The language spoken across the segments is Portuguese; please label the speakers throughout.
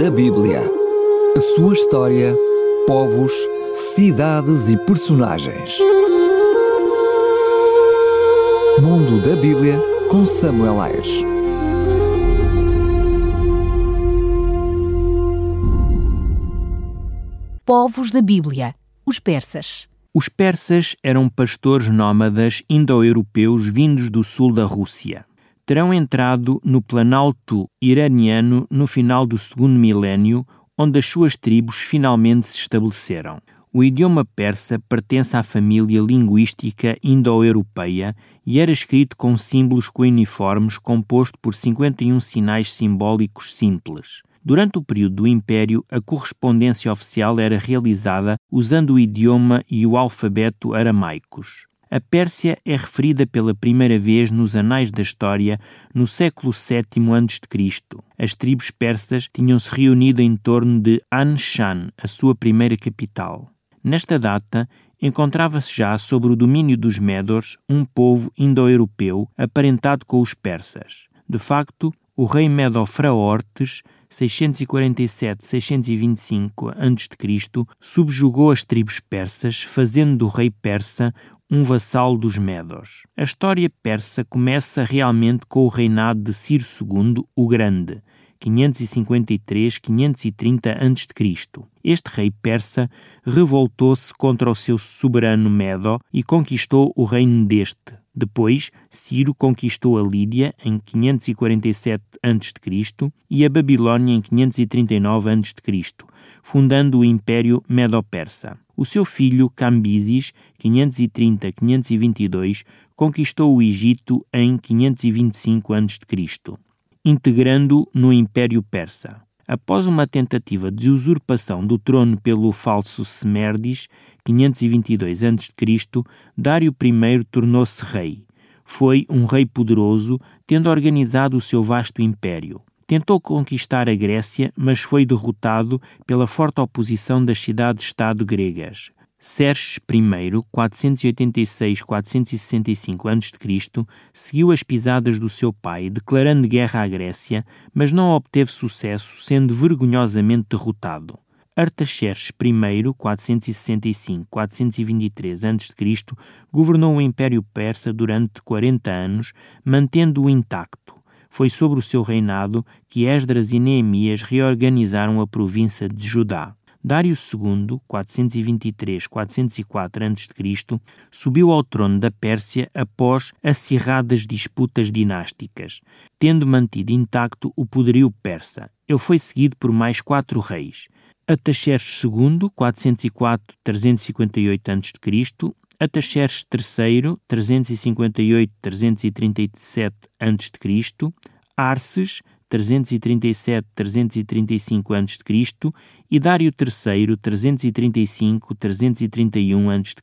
Speaker 1: da Bíblia. A sua história, povos, cidades e personagens. Mundo da Bíblia com Samuel Ayres.
Speaker 2: Povos da Bíblia, os persas.
Speaker 3: Os persas eram pastores nómadas indo-europeus vindos do sul da Rússia. Terão entrado no Planalto iraniano no final do segundo milénio, onde as suas tribos finalmente se estabeleceram. O idioma persa pertence à família linguística indo-europeia e era escrito com símbolos coiniformes composto por 51 sinais simbólicos simples. Durante o período do Império, a correspondência oficial era realizada usando o idioma e o alfabeto aramaicos. A Pérsia é referida pela primeira vez nos anais da história no século VII a.C. As tribos persas tinham-se reunido em torno de Anshan, a sua primeira capital. Nesta data, encontrava-se já sobre o domínio dos Médors um povo indo-europeu aparentado com os persas. De facto, o rei Medo-Fraortes 647-625 a.C., subjugou as tribos persas, fazendo do rei persa um vassalo dos Medos. A história persa começa realmente com o reinado de Ciro II, o Grande, 553-530 a.C. Este rei persa revoltou-se contra o seu soberano Medo e conquistou o reino deste, depois, Ciro conquistou a Lídia em 547 a.C. e a Babilônia em 539 a.C., fundando o Império Medo-Persa. O seu filho Cambises, 530-522, conquistou o Egito em 525 a.C., integrando-o no Império Persa. Após uma tentativa de usurpação do trono pelo falso Semerdes, 522 a.C., Dário I tornou-se rei. Foi um rei poderoso, tendo organizado o seu vasto império. Tentou conquistar a Grécia, mas foi derrotado pela forte oposição das cidades-estado gregas. Xerxes I, 486-465 a.C., seguiu as pisadas do seu pai, declarando guerra à Grécia, mas não obteve sucesso, sendo vergonhosamente derrotado. Artaxerxes I, 465-423 a.C., governou o Império Persa durante 40 anos, mantendo-o intacto. Foi sobre o seu reinado que Esdras e Neemias reorganizaram a província de Judá. Dário II, 423-404 a.C., subiu ao trono da Pérsia após acirradas disputas dinásticas, tendo mantido intacto o poderio persa. Ele foi seguido por mais quatro reis. Ataxerxes II, 404-358 a.C., Ataxerxes III, 358-337 a.C., Arces, 337-335 a.C. e Dário III, 335-331 a.C.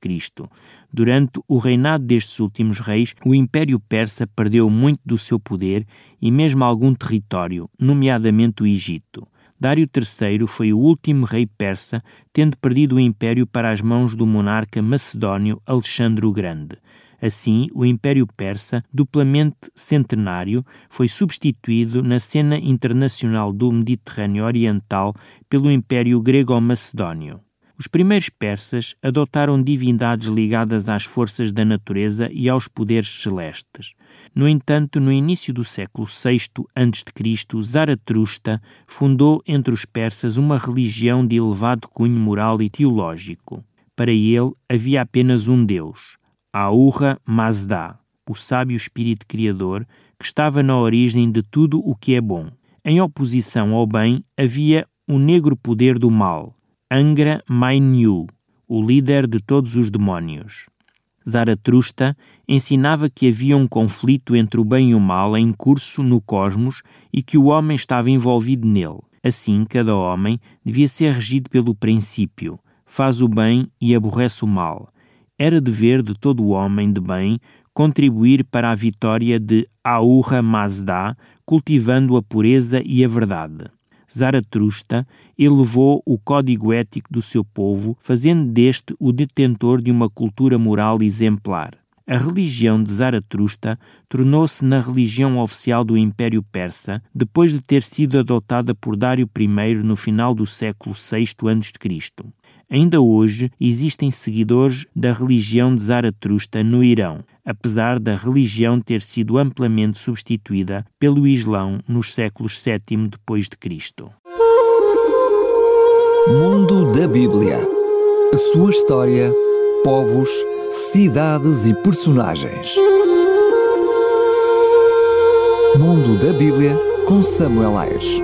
Speaker 3: Durante o reinado destes últimos reis, o Império Persa perdeu muito do seu poder e mesmo algum território, nomeadamente o Egito. Dário III foi o último rei persa, tendo perdido o império para as mãos do monarca macedónio Alexandre o Grande. Assim, o Império Persa, duplamente centenário, foi substituído na cena internacional do Mediterrâneo Oriental pelo Império Grego-Macedónio. Os primeiros persas adotaram divindades ligadas às forças da natureza e aos poderes celestes. No entanto, no início do século VI a.C., Zaratrusta fundou entre os persas uma religião de elevado cunho moral e teológico. Para ele havia apenas um Deus, Ahura Mazda, o sábio espírito criador que estava na origem de tudo o que é bom. Em oposição ao bem havia o negro poder do mal, Angra Mainyu, o líder de todos os demónios. Zaratrusta ensinava que havia um conflito entre o bem e o mal em curso no cosmos e que o homem estava envolvido nele. Assim, cada homem devia ser regido pelo princípio: faz o bem e aborrece o mal era dever de todo homem de bem contribuir para a vitória de Ahura Mazda, cultivando a pureza e a verdade. Zaratrusta elevou o código ético do seu povo, fazendo deste o detentor de uma cultura moral exemplar. A religião de Zaratrusta tornou-se na religião oficial do Império Persa depois de ter sido adotada por Dário I no final do século VI a.C. Ainda hoje existem seguidores da religião de Zaratrusta no Irão, apesar da religião ter sido amplamente substituída pelo Islão nos séculos VII depois de Cristo.
Speaker 1: Mundo da Bíblia. A sua história, povos, cidades e personagens. Mundo da Bíblia com Samuel Ayres.